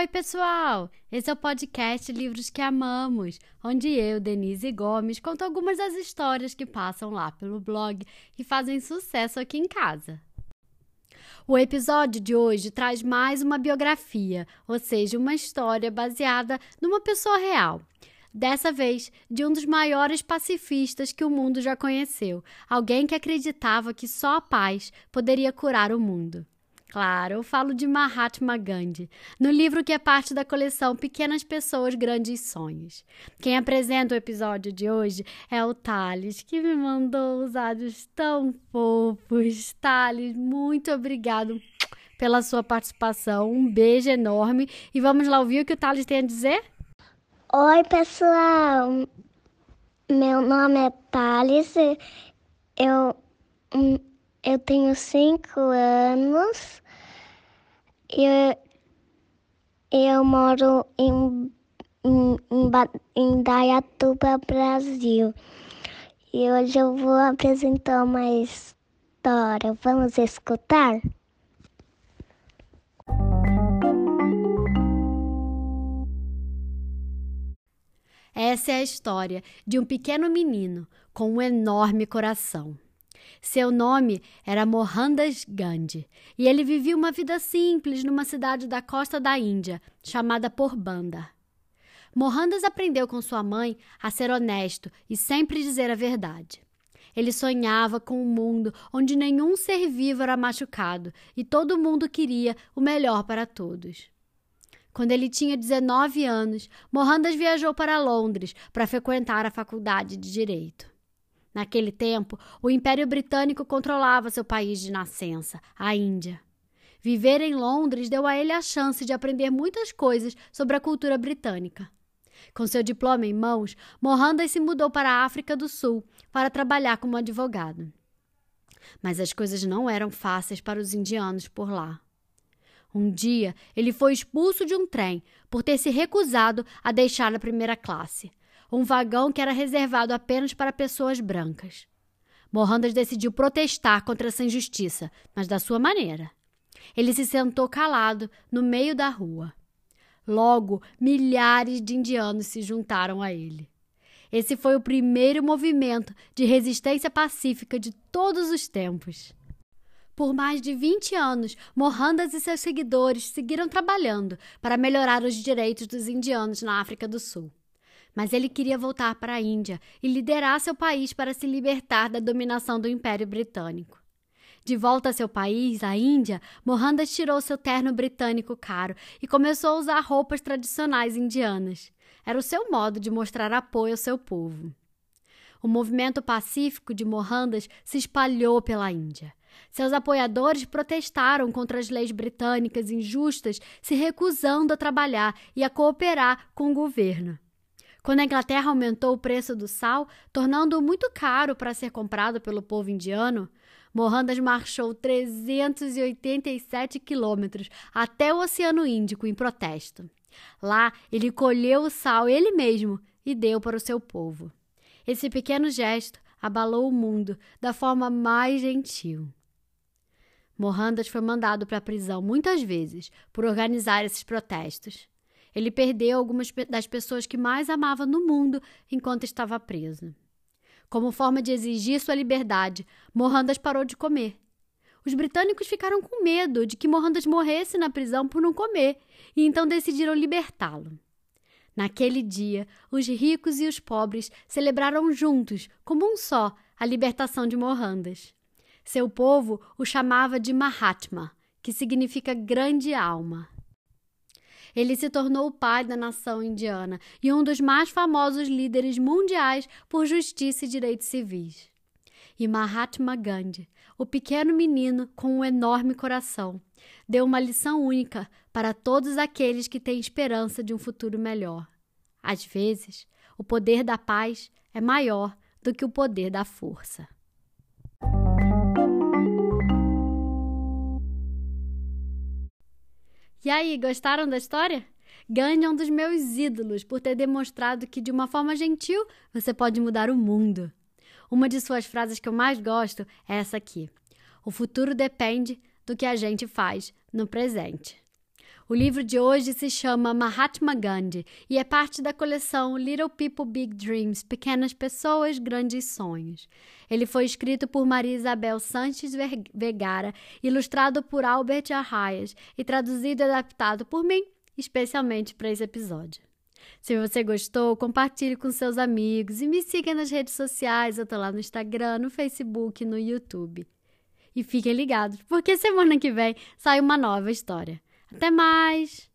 Oi, pessoal! Esse é o podcast Livros que Amamos, onde eu, Denise Gomes, conto algumas das histórias que passam lá pelo blog e fazem sucesso aqui em casa. O episódio de hoje traz mais uma biografia, ou seja, uma história baseada numa pessoa real. Dessa vez, de um dos maiores pacifistas que o mundo já conheceu, alguém que acreditava que só a paz poderia curar o mundo. Claro, eu falo de Mahatma Gandhi, no livro que é parte da coleção Pequenas Pessoas, Grandes Sonhos. Quem apresenta o episódio de hoje é o Thales, que me mandou os áudios tão fofos. Thales, muito obrigado pela sua participação. Um beijo enorme. E vamos lá ouvir o que o Thales tem a dizer? Oi, pessoal. Meu nome é Thales. Eu, eu tenho cinco anos eu, eu moro em, em, em Dayatuba, Brasil. E hoje eu vou apresentar uma história. Vamos escutar? Essa é a história de um pequeno menino com um enorme coração. Seu nome era Mohandas Gandhi e ele vivia uma vida simples numa cidade da costa da Índia, chamada Porbandar. Mohandas aprendeu com sua mãe a ser honesto e sempre dizer a verdade. Ele sonhava com um mundo onde nenhum ser vivo era machucado e todo mundo queria o melhor para todos. Quando ele tinha 19 anos, Mohandas viajou para Londres para frequentar a faculdade de Direito. Naquele tempo, o Império Britânico controlava seu país de nascença, a Índia. Viver em Londres deu a ele a chance de aprender muitas coisas sobre a cultura britânica. Com seu diploma em mãos, Mohandas se mudou para a África do Sul para trabalhar como advogado. Mas as coisas não eram fáceis para os indianos por lá. Um dia, ele foi expulso de um trem por ter se recusado a deixar a primeira classe, um vagão que era reservado apenas para pessoas brancas. Mohandas decidiu protestar contra essa injustiça, mas da sua maneira. Ele se sentou calado no meio da rua. Logo, milhares de indianos se juntaram a ele. Esse foi o primeiro movimento de resistência pacífica de todos os tempos. Por mais de 20 anos, Mohandas e seus seguidores seguiram trabalhando para melhorar os direitos dos indianos na África do Sul mas ele queria voltar para a Índia e liderar seu país para se libertar da dominação do Império Britânico. De volta a seu país, a Índia, Mohandas tirou seu terno britânico caro e começou a usar roupas tradicionais indianas. Era o seu modo de mostrar apoio ao seu povo. O movimento pacífico de Mohandas se espalhou pela Índia. Seus apoiadores protestaram contra as leis britânicas injustas, se recusando a trabalhar e a cooperar com o governo. Quando a Inglaterra aumentou o preço do sal, tornando-o muito caro para ser comprado pelo povo indiano, Mohandas marchou 387 quilômetros até o Oceano Índico em protesto. Lá, ele colheu o sal ele mesmo e deu para o seu povo. Esse pequeno gesto abalou o mundo da forma mais gentil. Mohandas foi mandado para a prisão muitas vezes por organizar esses protestos. Ele perdeu algumas das pessoas que mais amava no mundo enquanto estava preso. Como forma de exigir sua liberdade, Mohandas parou de comer. Os britânicos ficaram com medo de que Mohandas morresse na prisão por não comer e então decidiram libertá-lo. Naquele dia, os ricos e os pobres celebraram juntos, como um só, a libertação de Mohandas. Seu povo o chamava de Mahatma, que significa grande alma. Ele se tornou o pai da nação indiana e um dos mais famosos líderes mundiais por justiça e direitos civis. E Mahatma Gandhi, o pequeno menino com um enorme coração, deu uma lição única para todos aqueles que têm esperança de um futuro melhor. Às vezes, o poder da paz é maior do que o poder da força. E aí, gostaram da história? Gandhi é um dos meus ídolos por ter demonstrado que, de uma forma gentil, você pode mudar o mundo. Uma de suas frases que eu mais gosto é essa aqui: O futuro depende do que a gente faz no presente. O livro de hoje se chama Mahatma Gandhi e é parte da coleção Little People Big Dreams Pequenas Pessoas, Grandes Sonhos. Ele foi escrito por Maria Isabel Sanches Vegara, ilustrado por Albert Arraias e traduzido e adaptado por mim, especialmente para esse episódio. Se você gostou, compartilhe com seus amigos e me siga nas redes sociais. Eu tô lá no Instagram, no Facebook, no YouTube. E fiquem ligados, porque semana que vem sai uma nova história. Até mais!